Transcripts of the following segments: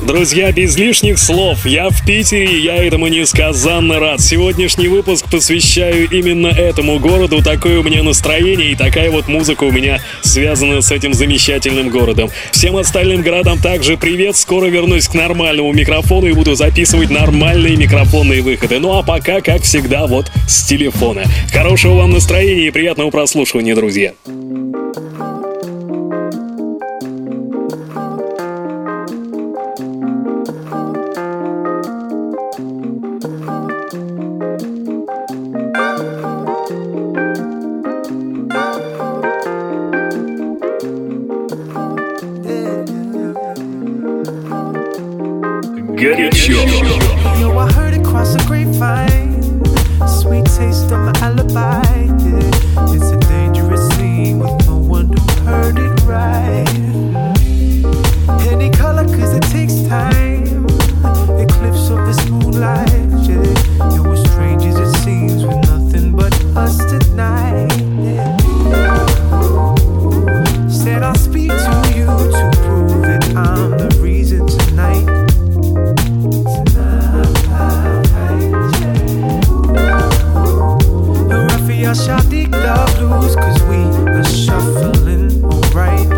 Друзья, без лишних слов, я в Питере, я этому несказанно рад. Сегодняшний выпуск посвящаю именно этому городу. Такое у меня настроение и такая вот музыка у меня связана с этим замечательным городом. Всем остальным городам также привет. Скоро вернусь к нормальному микрофону и буду записывать нормальные микрофонные выходы. Ну а пока, как всегда, вот с телефона. Хорошего вам настроения и приятного прослушивания, друзья. горячо. Dig the blues Cause we are shuffling alright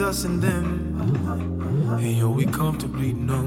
us and them. Hey, yo, we comfortably numb.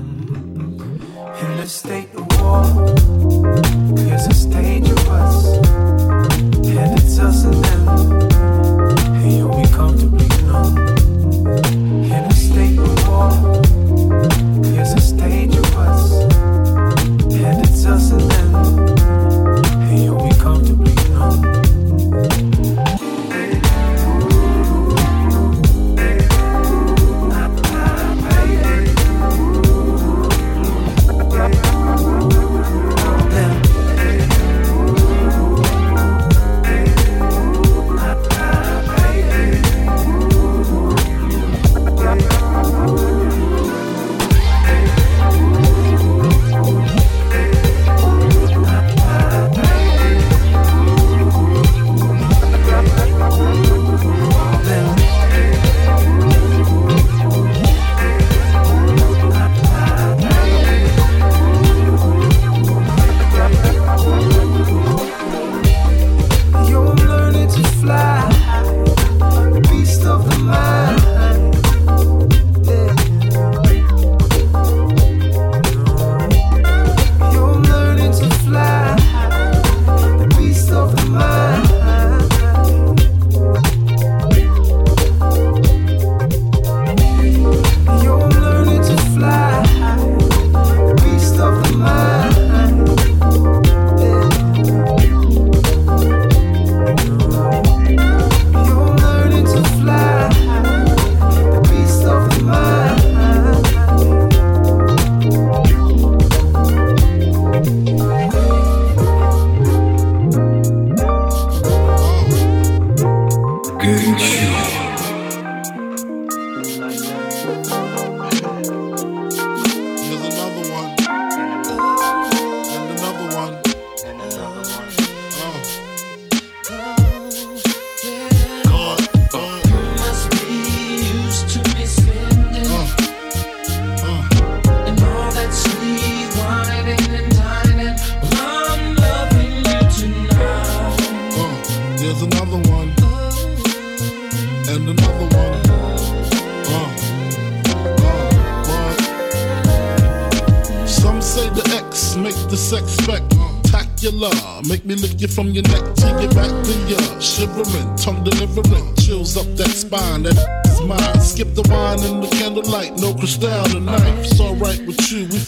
Sex spectacular. Make me lick you from your neck to your back to your shivering, tongue delivering, chills up that spine. That is mine. Skip the wine and the candlelight, no crystal tonight. It's alright with you. We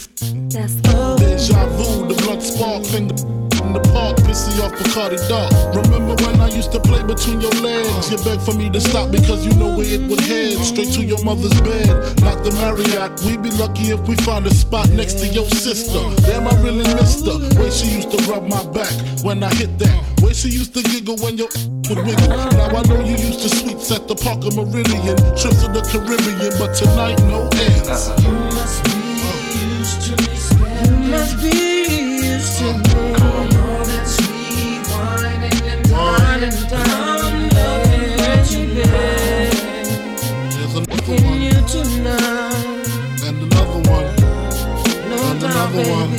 That's Deja vu, the blood spark finger in the park, pissy off Bacardi Dark. Remember when I used to play between your legs? You begged for me to stop because you know where it would head. Straight to your mother's bed, not the Marriott. We'd be lucky if we found a spot next to your sister. Damn, I really missed her. Way she used to rub my back when I hit that. Way she used to giggle when your would wiggle. Now I know you used to sweets at the Parker Meridien, trips to the Caribbean, but tonight no ends. You must be used to me. You must be used to me. One.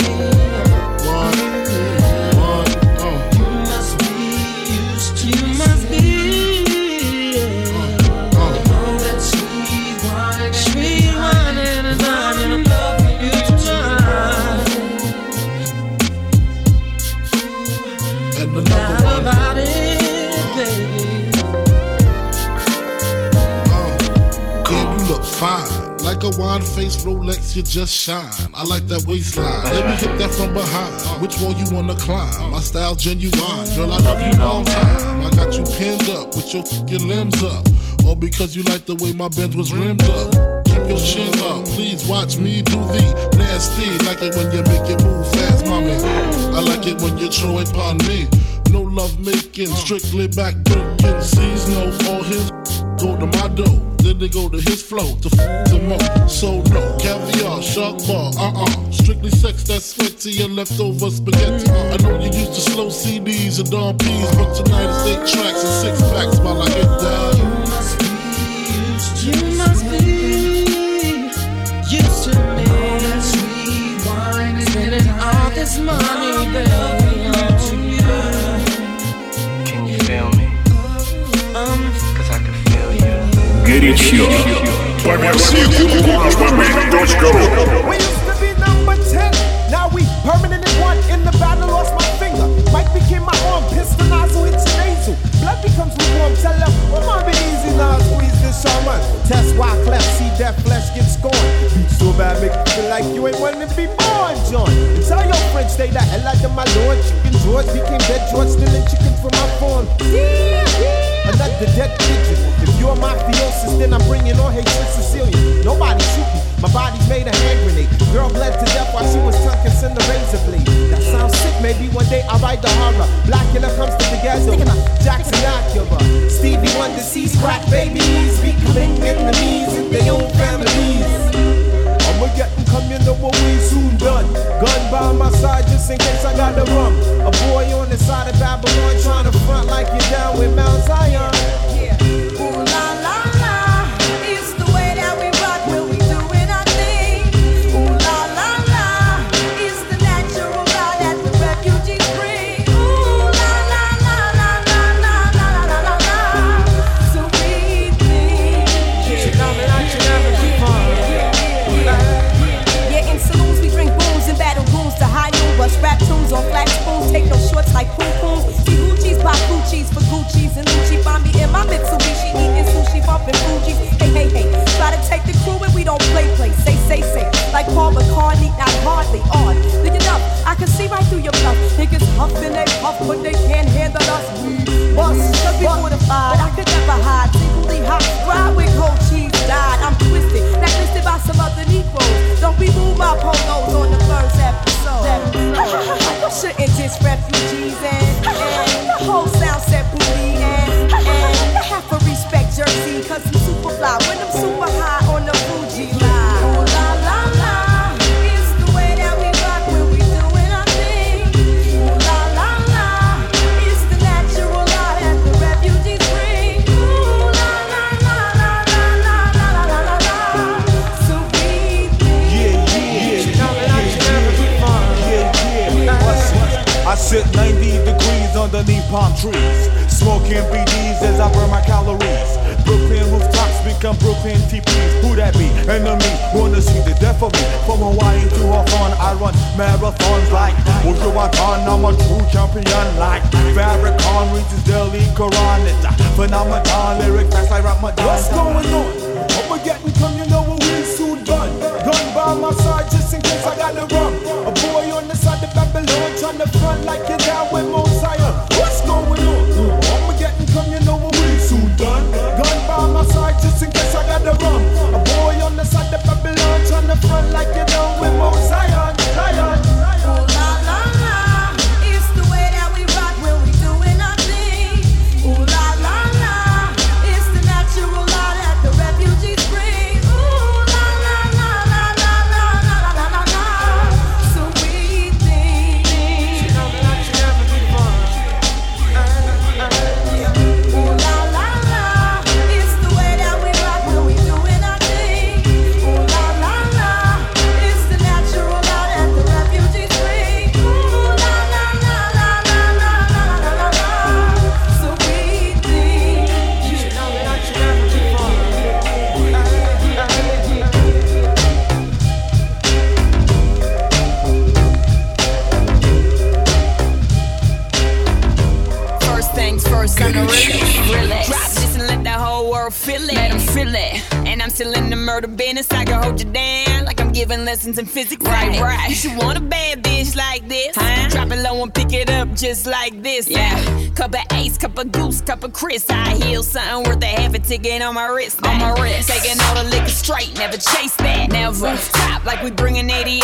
A wine face Rolex, you just shine. I like that waistline. Let me hit that from behind. Which wall you wanna climb? My style genuine. Girl, I love you long time. I got you pinned up with your fucking limbs up. All because you like the way my Benz was rimmed up. Keep your chin up, please watch me do the nasty. Like it when you make it move fast, mommy. I like it when you throw it upon me. No love making, strictly back breaking. Sees no all his go to my dough. Then they go to his flow to f them up. So no caviar, shark bar, uh uh. Strictly sex that's sweaty and leftover spaghetti. I know you used to slow CDs and Don P's, but tonight it's eight tracks and six packs while I get down. You must be used to, you used to me. Spending all this money, baby, 10, now we permanently one in the battle, lost my finger. Mike became my arm, pistol nozzle hits your nasal. Blood becomes lukewarm, tell them, come oh, on, be easy now, squeeze this on Test why cleft, see that flesh get scorned. So bad, make you feel like you ain't wanting to be born, John. Tell your friends, stay the hell out of my lord. Chicken George became dead George, stealing chicken from my phone. Yeah, yeah another dead pigeon. If you're mafiosis, then I'm bringing on hatred Sicilian. Nobody shoot me, my body's made a hand grenade. Girl bled to death while she was tucked in the razor blade. That sounds sick, maybe one day I'll write the horror. Black killer comes to the ghetto. Jackson Acura. Stevie Wonder sees crack babies becoming enemies in their own families. I'ma get them come, you know what we soon done. Gun by my side just in case I got the rum. A boy on the side of Babylon trying to huffing they puff, but they can't handle us. We bust, cause we fortified. I could never hide, singly hot. Ride with cold cheese, died. I'm twisted, twisted by some other Negroes. Don't be move my polos on the first episode. You shouldn't diss refugees and, and the whole sound set booty and, and have to respect Jersey cause I'm super fly when I'm super high palm trees. Smoking BDs as I burn my calories. Brooklyn rooftops become Brooklyn TPs. Who that be? Enemy, wanna see the death of me. From Hawaii to Hawthorne, I run marathons like Wujo Watan. I'm a true champion like Farrakhan reaches Delhi, daily Quran. It's a phenomenon, lyric fast like Ramadan. What's going on? I'ma come, you know what we soon done. Gun by my side just in case I gotta run. A boy on the side of Babylon trying to run like giving lessons in physics. Right, right. You should want a bad bitch like this. Huh? Drop it low and pick it up just like this. Yeah. Cup of ace, cup of goose, cup of Chris. I heal something worth a half a ticket on my wrist. On my wrist. Taking all the liquor straight, never chase that. Never. Stop like we bringing 88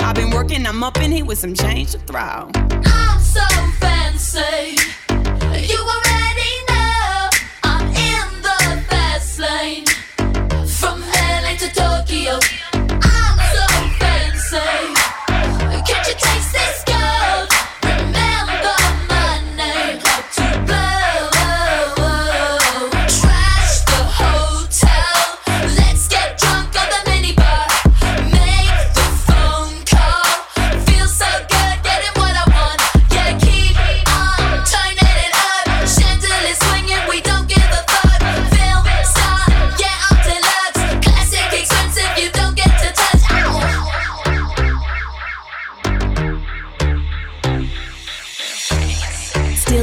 I've been working, I'm up in here with some change to throw. I'm so fancy.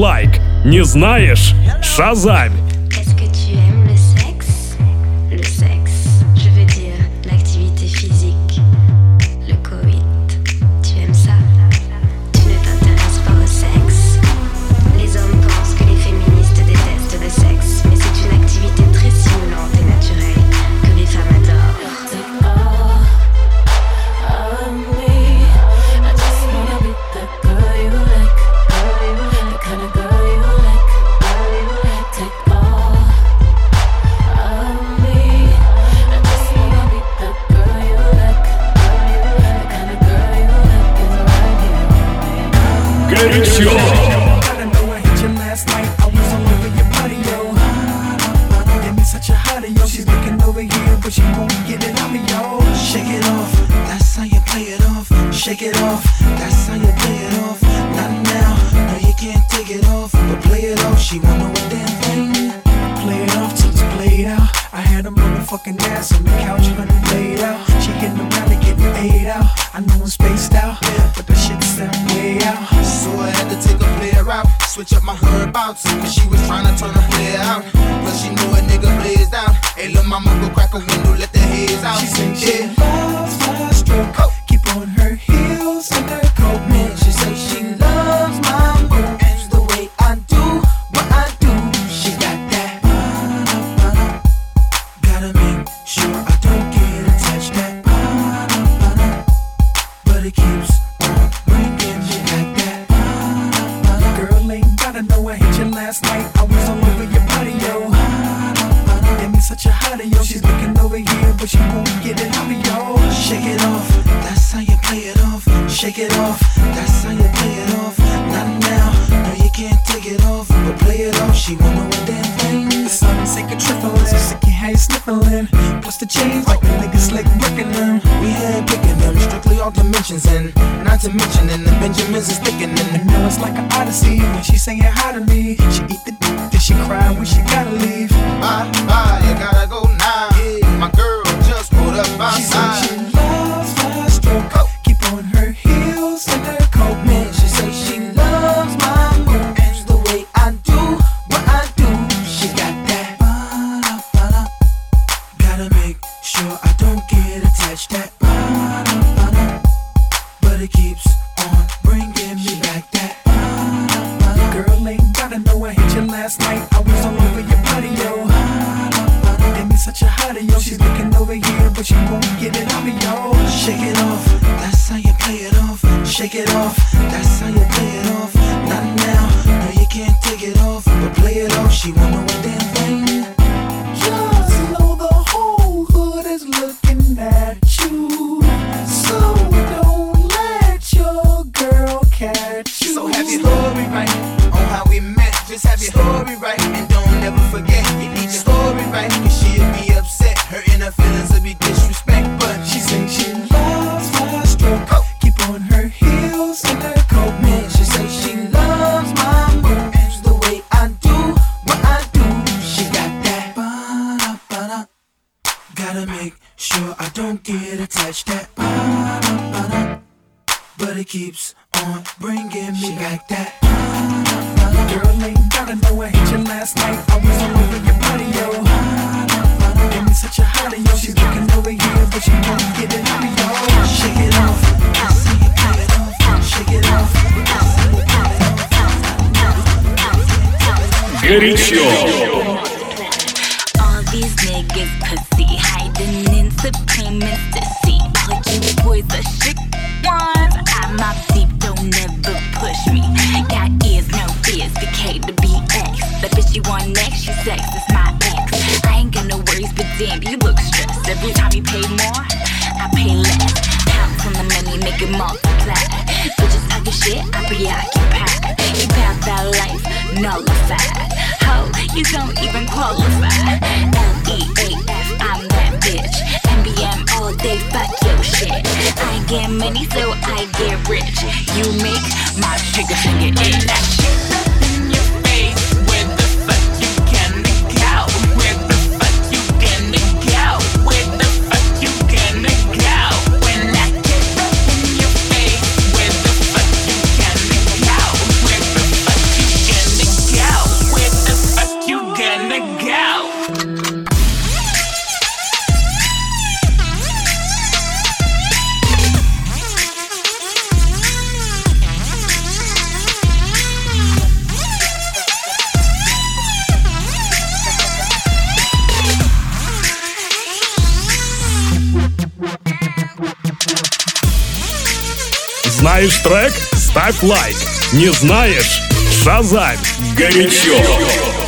Лайк. Не знаешь? Шазамь. Me. Горячо. All these niggas hiding in. All you boys are ones. I'm don't ever push me. Got ears, no fears, to BX. Next, she sex my ex. I ain't got no worries, but damn, you look stressed. Every time you pay more, I pay less. On the money, make it multiply. Bitches talking shit, I preoccupied nullified. Ho, you don't even qualify. L-E-A-F, I'm that bitch. NBM all day, fuck your shit. I get money, so I get rich. You make my trigger finger itch. Знаешь трек? Ставь лайк. Не знаешь? Шазам! Горячо! Горячо.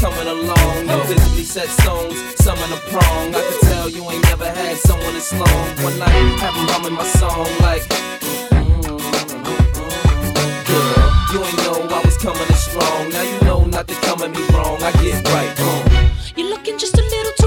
coming along. You physically set stones. some in the prong. I can tell you ain't never had someone as long. One night, have them humming my song like. Mm-hmm, mm-hmm, mm-hmm, Girl, you ain't know I was coming as strong. Now you know not to come at me wrong. I get right. Uh. You're looking just a little too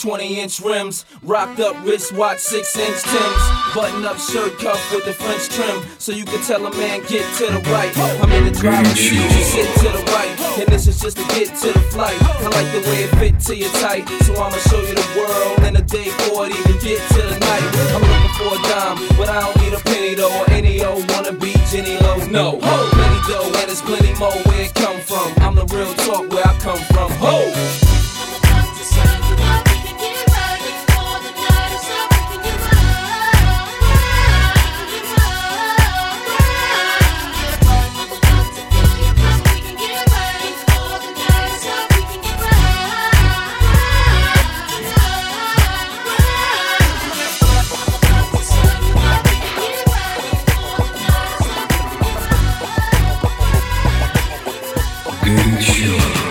20 inch rims. Rocked up wristwatch, 6 inch Tims. Button up shirt cuff with the French trim. So you can tell a man, get to the right. I'm in the driver's seat, you sit to the right. And this is just to get to the flight. I like the way it fit to your tight. So I'ma show you the world in a day for it, even get to the night. I'm looking for a dime, but I don't need a penny though. Or any old wanna be Jenny Low. No, ho, plenty dough, and there's plenty more where it come from. I'm the real talk where I come from. Ho! Bubble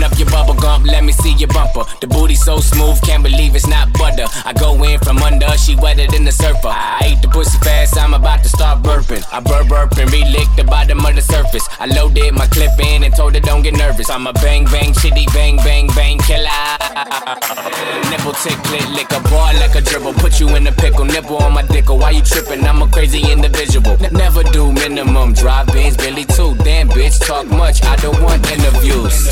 open up your bubble gum, let me see your bumper. The booty so smooth, can't believe it's not butter. I go in from under, she wetter than the surfer. I ate the pussy fast, I'm about to start burping. I burp burp and relick the bottom of the surface. I loaded my clip in and told her don't get nervous. I'm a bang bang shitty bang bang bang killer. Nipple tick click lick a ball like a dribble. Put you in a pickle, nipple on my dickle. Why you tripping? I'm a crazy individual. N- never do minimum. Drive Benz, Billy too. Damn bitch, talk much. I don't want interviews.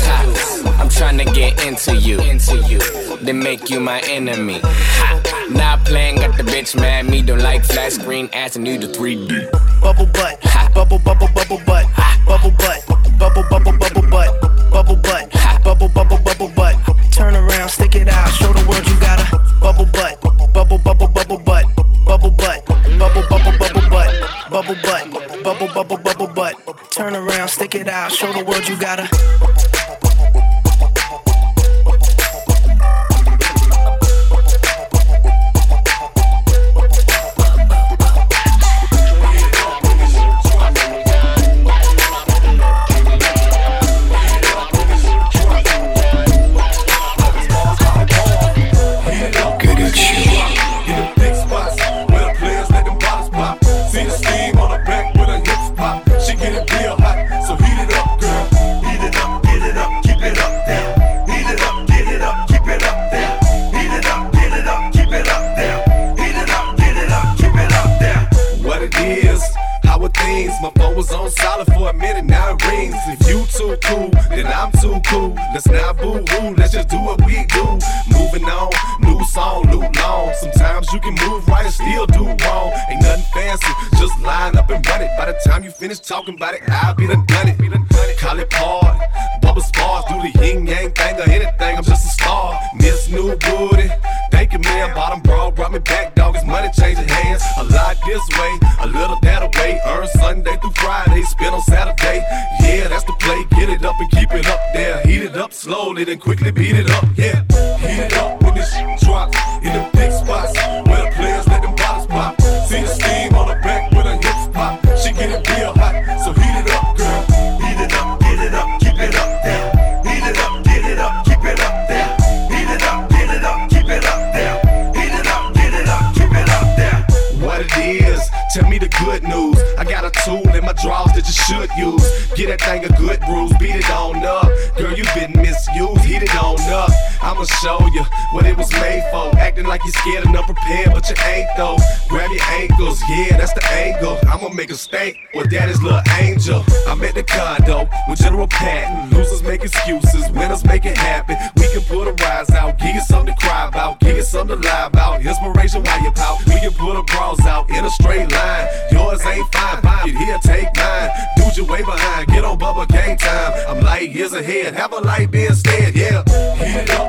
I'm trying to get into you, into you. Then make you my enemy. Ha. Not playing, got the bitch mad. Me don't like flat screen ass and need the 3D. bubble butt, bubble bubble bubble butt, bubble butt, bubble bubble bubble butt, bubble butt, bubble bubble bubble butt. Turn around, stick it out, show the world you got a bubble butt, bubble bubble bubble butt, bubble butt, bubble bubble bubble butt, bubble butt, bubble bubble bubble butt. Turn around, stick it out, show the world you got a My phone was on silent for a minute, now it rings. If you too cool, then I'm too cool. Let's not boo hoo, let's just do what we do. Moving on, new song, new long. Sometimes you can move right and still do wrong. Ain't nothing fancy, just line up and run it. By the time you finish talking about it, I'll be done done it. Call it hard, money changing hands. A lot this way, a little that away. Earn Sunday through Friday, spend on Saturday. Yeah, that's the play. Get it up and keep it up there. Heat it up slowly, then quickly beat it up. Yeah, heat it up good news. I got a tool in my drawers that you should use. Get that thing a good bruise, beat it on up. Girl, you been misused, heat it on up. I'ma show you what it was made for. Acting like you're scared and unprepared, but you ain't though. Grab your ankles, yeah, that's the angle. I'ma make a stink with daddy's little angel. I'm at the condo with General Patton. Losers make excuses, winners make it happen. We can put a rise out, give you something to cry about, give you something to lie about. Inspiration while you pout. We can put a bras out in a straight line. Yours ain't fine, fine. Get here, take mine. Dude, you way behind. Get on Bubba game time. I'm light years ahead. Have a light be instead, yeah. Heat it up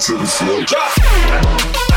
to the floor. Let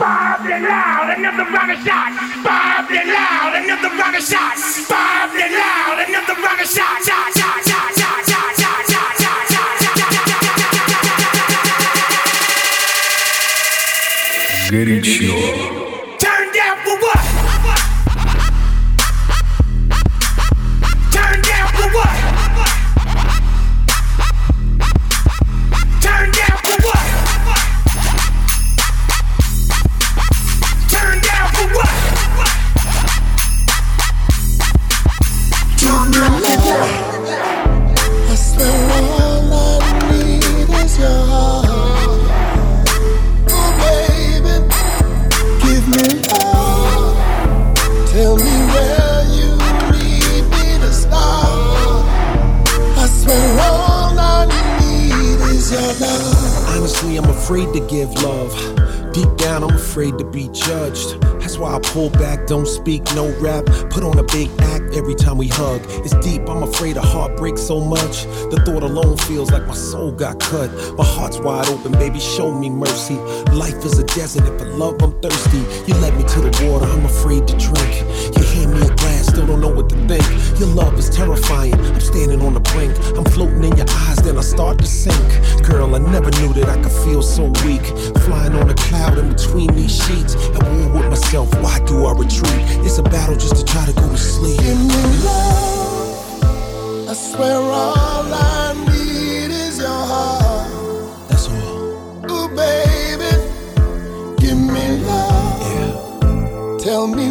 Bob the loud, another rocket shot, Bob the loud, another rocket shot, Bob the loud, another rocket shot, shot, shot, shot, shot, shot, shot, shot, shot, shot, Горячо. Be judged. That's why I pull back, don't speak, no rap. Put on a big act every time we hug. It's deep, I'm afraid of heartbreak so much. The thought alone feels like my soul got cut. My heart's wide open, baby, show me mercy. Life is a desert, and for love, I'm thirsty. You led me to the water, I'm afraid to drink. You hand me a glass, still don't know what to think. Your love is terrifying, I'm standing on the brink. I'm floating in your eyes, then I start to sink. Girl, I never knew that I could feel so weak. Flying on a cloud in between these sheets. At war with myself, why do I retreat? It's a battle just to try to go to sleep. Give me love. I swear all I need is your heart. That's all. Ooh, baby. Give me love. Tell me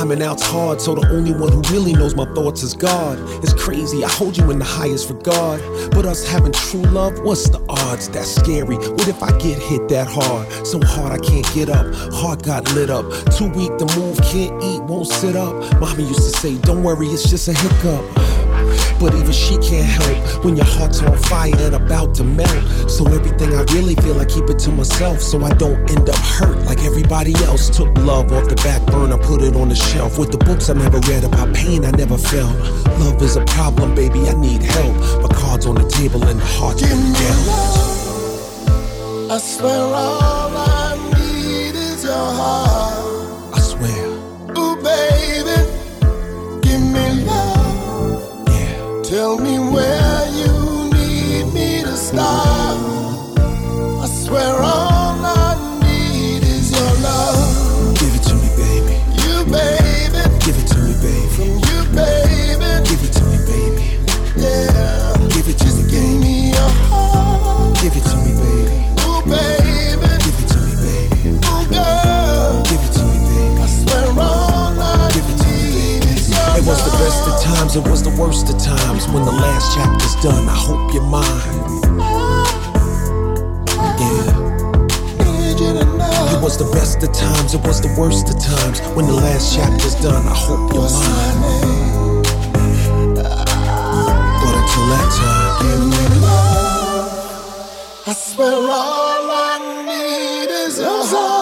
Climbing out's hard, so the only one who really knows my thoughts is God. It's crazy, I hold you in the highest regard. But us having true love, what's the odds? That's scary. What if I get hit that hard? So hard I can't get up. Heart got lit up. Too weak to move, can't eat, won't sit up. Mommy used to say, Don't worry, it's just a hiccup. But even she can't help when your heart's on fire and about to melt. So everything I really feel, I keep it to myself so I don't end up hurt like everybody else. Took love off the back burner, put it on the shelf. With the books I never read about pain I never felt. Love is a problem, baby, I need help. My cards on the table and the heart's been dealt. I swear all I need is your heart. Tell me where you need me to start. I swear all I need is your love. Give it to me, baby. You, baby. Give it to me, baby. From you, baby. Give it to me, baby. Yeah. Give it to me, Give baby. me your heart. Give it to me, baby. Ooh, baby. Give it to me, baby. Ooh, girl. Give it to me, baby. I swear all I it to me, baby. need is your It was the best of times, it was the done, I hope you're mine. Yeah. Need you to know. It was the best of times, it was the worst of times. When the last chapter's done, I hope you're mine. But until that time, Give me love. I swear all I need is your heart.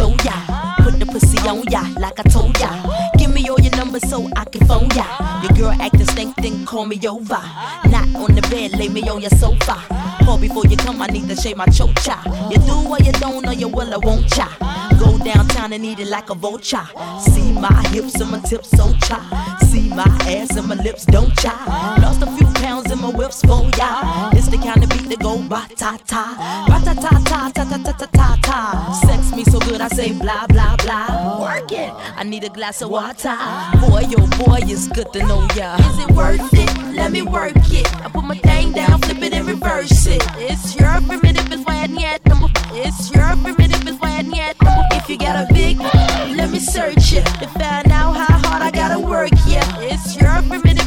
Show ya. Put the pussy on ya like I told ya. Give me all your numbers so I can phone ya. Your girl acting stink, then call me over. Not on the bed, lay me on your sofa. Call before you come, I need to shave my chocha. You do or you don't, or you will, I won't cha. Go downtown and eat it like a vulture. See my hips and my tips so cha. See my ass and my lips don't cha. Lost a few pounds in my whips for ya. It's the kind of beat that go ba ta ta, ba ta ta ta ta ta ta ta ta ta. Sex me so good I say blah blah blah. Work it. I need a glass of water. Boy, yo, oh boy, it's good to know ya. Is it worth it? Let me work it. I put my thing down, flip it and reverse it. It's your primitive it's wet yet. It's your primitive it's wet yet. If you got a big, let me search it to find out how hard I gotta work. Yeah, it's your primitive.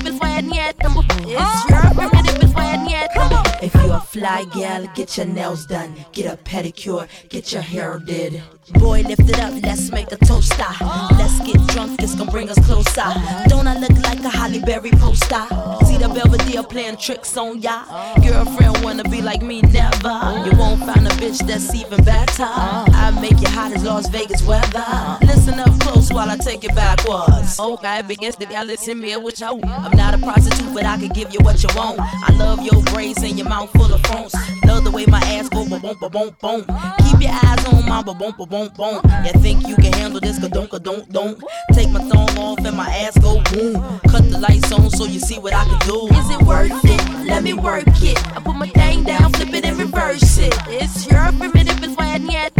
It's your fault that it when yet fly gal, get your nails done, get a pedicure, get your hair did. Boy, lift it up, let's make a toast. Let's get drunk, it's gonna bring us closer. Don't I look like a Holly Berry poster? See the Belvedere playing tricks on ya. Girlfriend wanna be like me, never. You won't find a bitch that's even better. I make you hot as Las Vegas weather. Listen up close while I take it backwards. Okay, begins to listen me what you. I'm not a prostitute, but I can give you what you want. I love your braids and your mouth full of phones. Love the way my ass go ba boom ba boom boom. Keep your eyes on my ba boom ba boom boom. You think you can handle this? Ka don't ka don't don't. Take my thong off and my ass go boom. Cut the lights on so you see what I can do. Is it worth it? Let me work it. I put my thing down, flip it and reverse it. It's your primitive is why yet.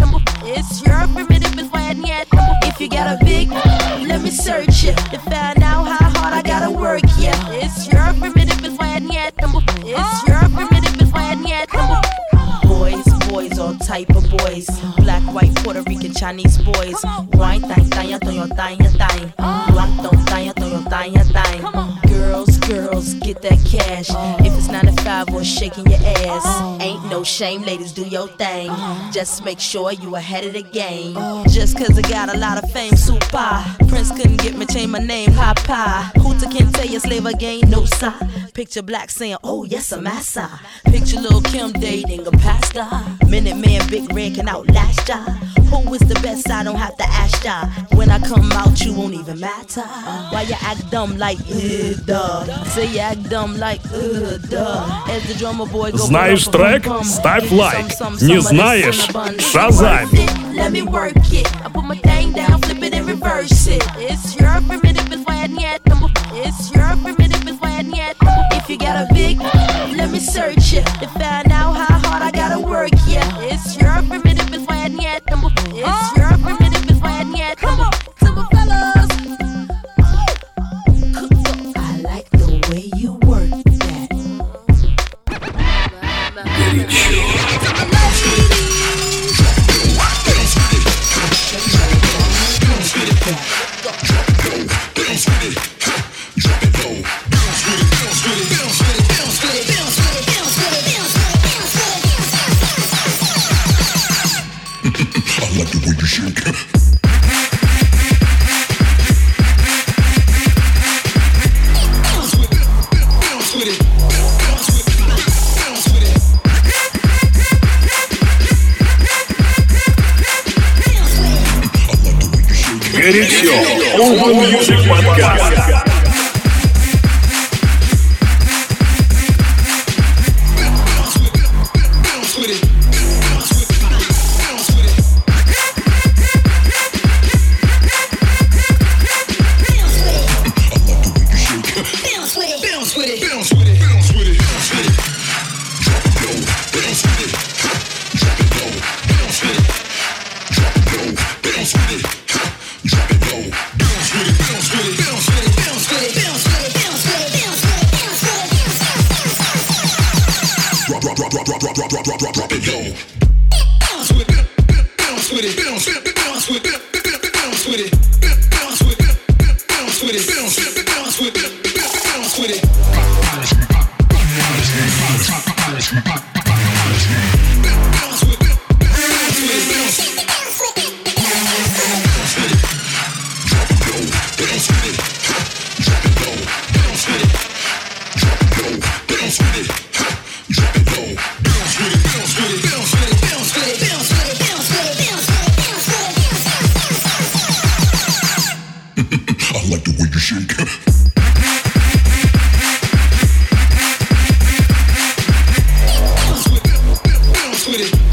It's your primitive is why yet. If you got a big, let me search it to type of boys. Black, white, Puerto Rican, Chinese boys. Wine, thang, thang, thang, thang, thang. Thang, thang, thang, thang, thang. Girls, girls, get that cash. If it's 9 to 5 or shaking your ass. Ain't no shame, ladies, do your thing. Just make sure you ahead of the game. Just cause I got a lot of fame, super. Prince couldn't get me, change my name, Papa. Hooter can't tell you slave again, no sir. Picture black saying, oh yes, I'm massa. Picture Lil Kim dating a pastor. Minute man, big red can outlast ya. Who is the best? I don't have to ask ya. When I come out, you won't even matter. Why you act dumb like, uh, duh Say you act dumb like, uh, duh. As the drummer boy go Знаешь трек? Ставь лайк. Не знаешь? Шазам. Let me work it. I put my thing down, flip it and reverse it. It's your primitive is why yet. It's your primitive is why yet. If you got a big, let me search it to find out how hard I gotta work. Yeah, it's your primitive is why yet. It's your primitive You. I like the way you shake. With it,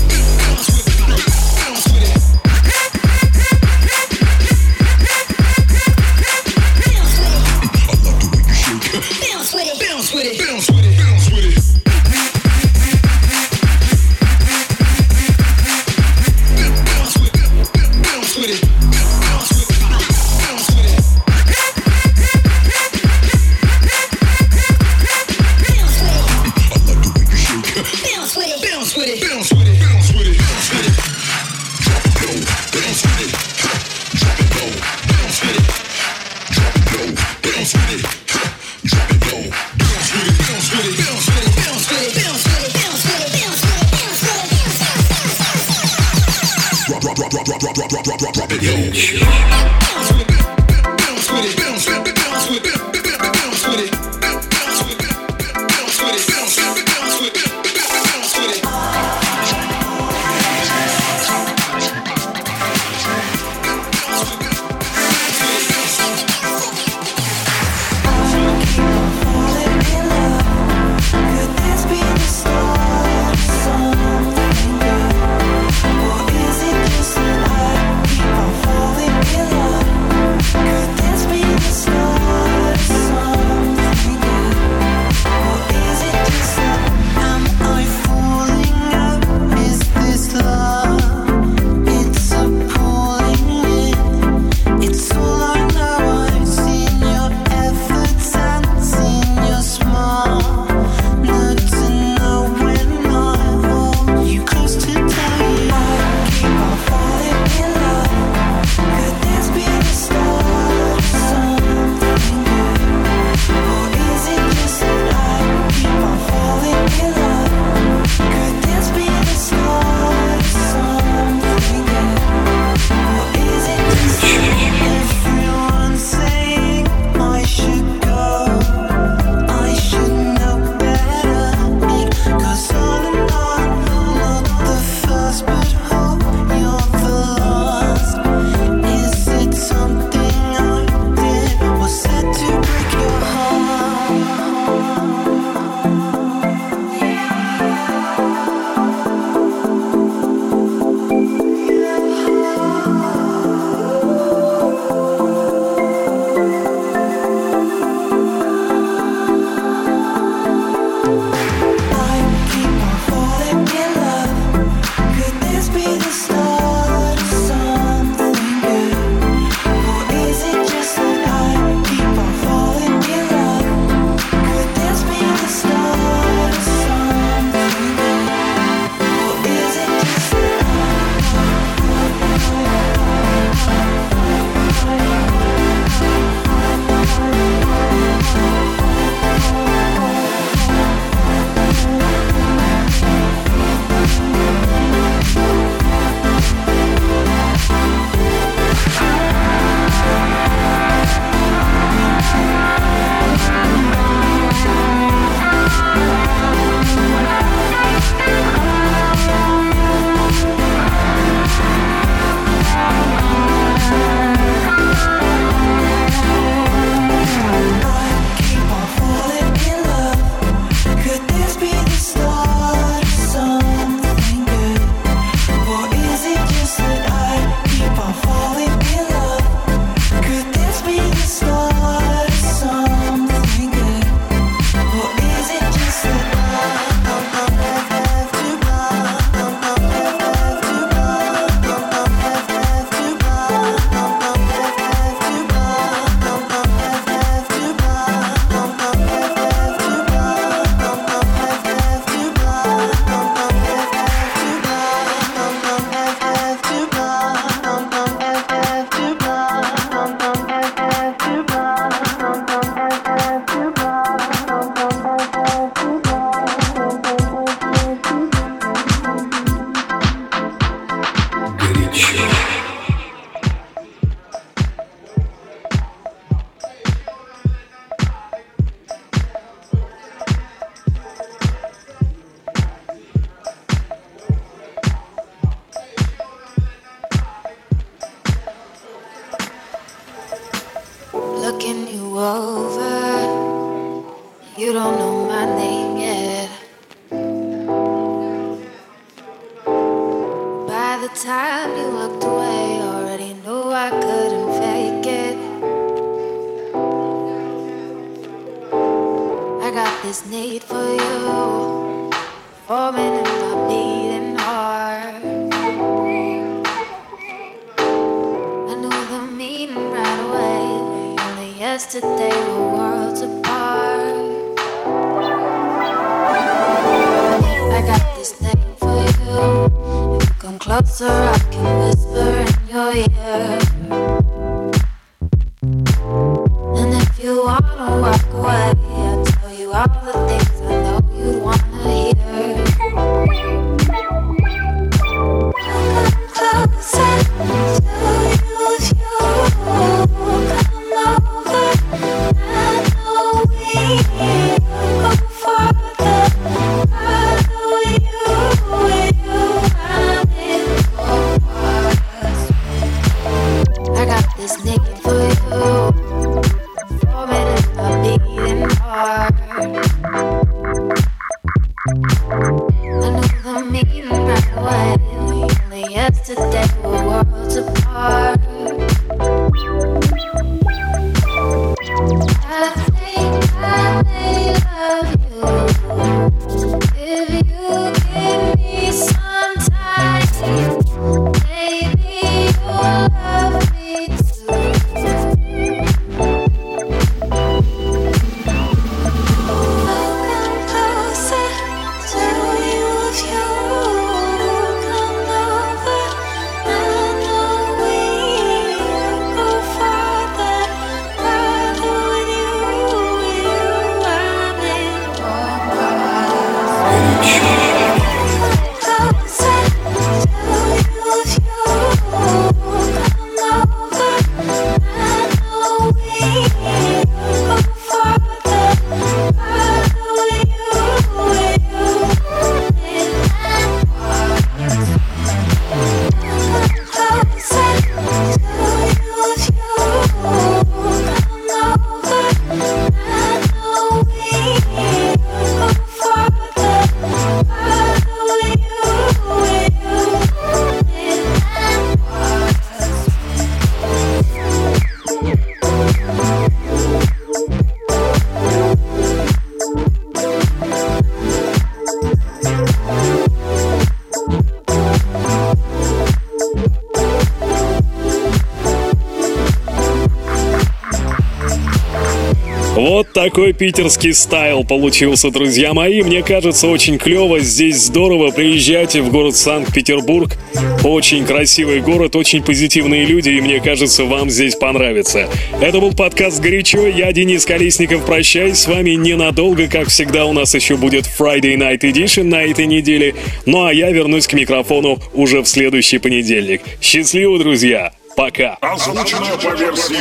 такой питерский стайл получился, друзья мои. Мне кажется, очень клево. Здесь здорово. Приезжайте в город Санкт-Петербург. Очень красивый город, очень позитивные люди, и мне кажется, вам здесь понравится. Это был подкаст «Горячо». Я Денис Колесников. Прощаюсь с вами ненадолго. Как всегда, у нас еще будет Friday Night Edition на этой неделе. Ну а я вернусь к микрофону уже в следующий понедельник. Счастливо, друзья! Пока! Озвучено по версии